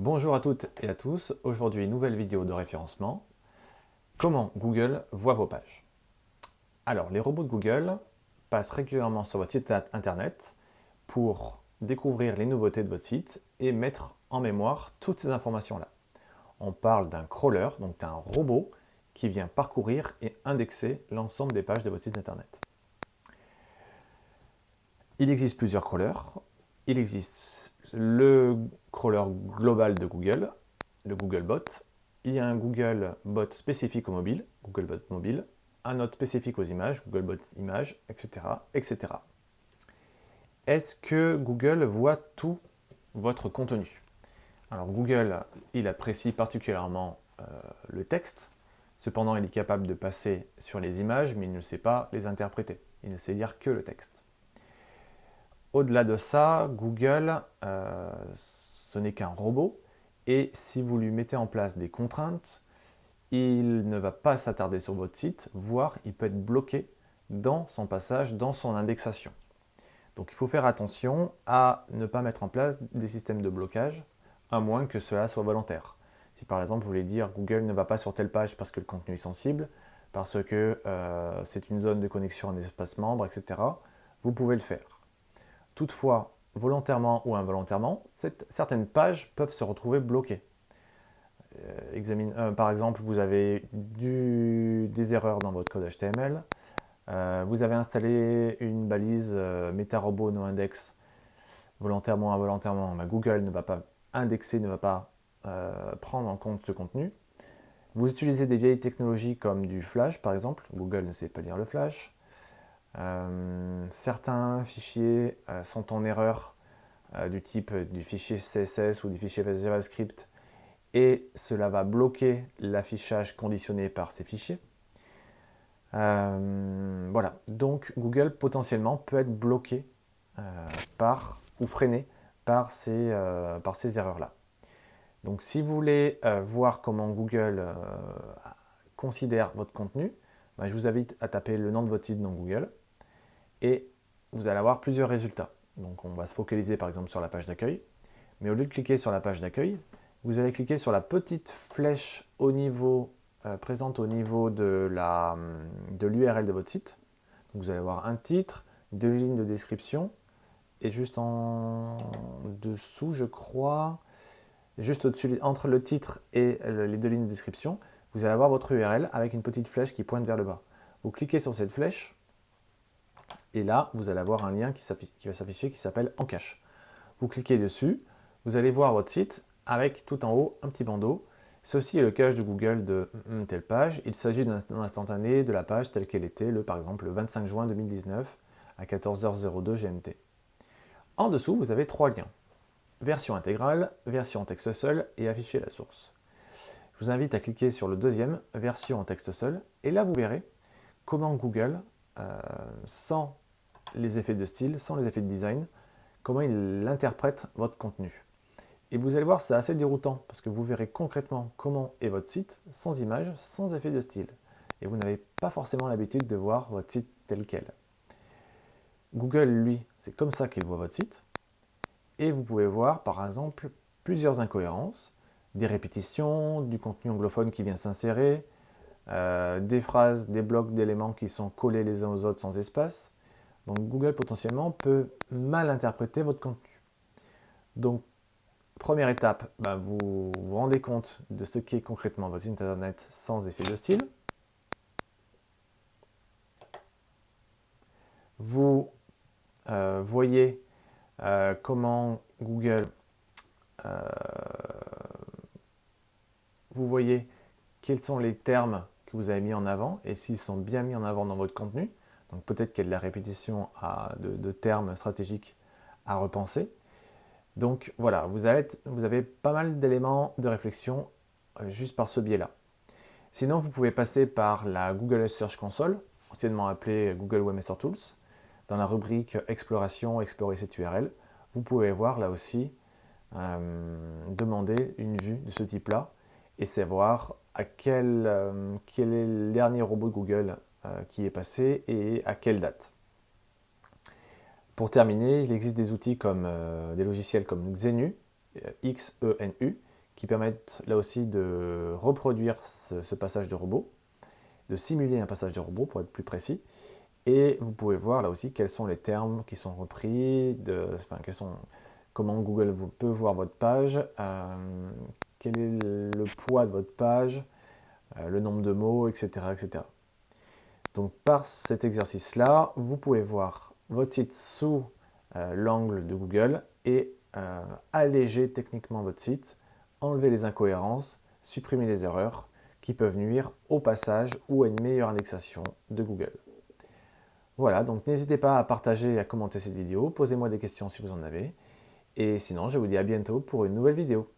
Bonjour à toutes et à tous, aujourd'hui nouvelle vidéo de référencement. Comment Google voit vos pages Alors les robots de Google passent régulièrement sur votre site internet pour découvrir les nouveautés de votre site et mettre en mémoire toutes ces informations-là. On parle d'un crawler, donc d'un robot qui vient parcourir et indexer l'ensemble des pages de votre site internet. Il existe plusieurs crawlers. Il existe le crawler global de Google, le Googlebot. Il y a un Googlebot spécifique au mobile, Googlebot mobile, un autre spécifique aux images, Googlebot images, etc. etc. Est-ce que Google voit tout votre contenu? Alors Google, il apprécie particulièrement euh, le texte, cependant il est capable de passer sur les images, mais il ne sait pas les interpréter, il ne sait lire que le texte. Au-delà de ça, Google, euh, ce n'est qu'un robot, et si vous lui mettez en place des contraintes, il ne va pas s'attarder sur votre site, voire il peut être bloqué dans son passage, dans son indexation. Donc il faut faire attention à ne pas mettre en place des systèmes de blocage, à moins que cela soit volontaire. Si par exemple vous voulez dire Google ne va pas sur telle page parce que le contenu est sensible, parce que euh, c'est une zone de connexion en espace membre, etc., vous pouvez le faire. Toutefois, volontairement ou involontairement, certaines pages peuvent se retrouver bloquées. Euh, euh, par exemple, vous avez des erreurs dans votre code HTML, euh, vous avez installé une balise MetaRobot noindex volontairement ou involontairement, Google ne va pas indexer, ne va pas prendre en compte ce contenu. Vous utilisez des vieilles technologies comme du Flash par exemple, Google ne sait pas lire le Flash. Euh, certains fichiers euh, sont en erreur euh, du type du fichier CSS ou du fichier JavaScript et cela va bloquer l'affichage conditionné par ces fichiers. voilà, donc Google potentiellement peut être bloqué par ou freiné par ces, erreurs-là. Donc si vous voulez voir comment Google considère votre contenu, ben, je vous invite à taper le nom de votre site dans Google et vous allez avoir plusieurs résultats. Donc on va se focaliser par exemple sur la page d'accueil, mais au lieu de cliquer sur la page d'accueil, vous allez cliquer sur la petite flèche au niveau, euh, présente au niveau de l'URL de, de votre site. Vous allez avoir un titre, deux lignes de description, et juste en dessous, je crois, juste au-dessus, entre le titre et les deux lignes de description, vous allez avoir votre URL avec une petite flèche qui pointe vers le bas. Vous cliquez sur cette flèche, et là, vous allez avoir un lien qui, va s'afficher qui s'appelle En cache. Vous cliquez dessus, vous allez voir votre site avec tout en haut un petit bandeau. Ceci est le cache de Google de telle page. Il s'agit d'un instantané de la page telle qu'elle était, le, par exemple, le 25 juin 2019 à 14h02 GMT. En dessous, vous avez trois liens. Version intégrale, version en texte seul et afficher la source. Je vous invite à cliquer sur le deuxième, version en texte seul, et là vous verrez comment Google, euh, sans les effets de style, sans les effets de design, comment il interprète votre contenu. Et vous allez voir, c'est assez déroutant, parce que vous verrez concrètement comment est votre site, sans image, sans effet de style. Et vous n'avez pas forcément l'habitude de voir votre site tel quel. Google, lui, c'est comme ça qu'il voit votre site. Et vous pouvez voir, par exemple, plusieurs incohérences, des répétitions, du contenu anglophone qui vient s'insérer, euh, des phrases, des blocs d'éléments qui sont collés les uns aux autres sans espace, donc Google potentiellement peut mal interpréter votre contenu. Donc première étape, bah, vous vous rendez compte de ce qu'est concrètement votre site internet sans effet de style. Vous euh, voyez euh, comment Google, euh, vous voyez quels sont les termes que vous avez mis en avant et s'ils sont bien mis en avant dans votre contenu. Donc peut-être qu'il y a de la répétition de, termes stratégiques à repenser. Donc voilà, vous avez, pas mal d'éléments de réflexion euh, juste par ce biais-là. Sinon, vous pouvez passer par la Google Search Console, anciennement appelée Google Webmaster Tools. Dans la rubrique Exploration, explorer cette URL, vous pouvez voir là aussi euh, demander une vue de ce type-là et savoir à quel, euh, quel est le dernier robot de Google qui est passé et à quelle date. Pour terminer, il existe des outils comme euh, des logiciels comme Xenu, euh, X-E-N-U, qui permettent là aussi de reproduire ce, passage de robot, de simuler un passage de robot pour être plus précis. Et vous pouvez voir là aussi quels sont les termes qui sont repris, comment Google vous peut voir votre page, euh, quel est le poids de votre page, euh, le nombre de mots, etc., etc. Donc par cet exercice-là, vous pouvez voir votre site sous euh, l'angle de Google et alléger techniquement votre site, enlever les incohérences, supprimer les erreurs qui peuvent nuire au passage ou à une meilleure indexation de Google. Voilà, donc n'hésitez pas à partager et à commenter cette vidéo, posez-moi des questions si vous en avez, et sinon je vous dis à bientôt pour une nouvelle vidéo.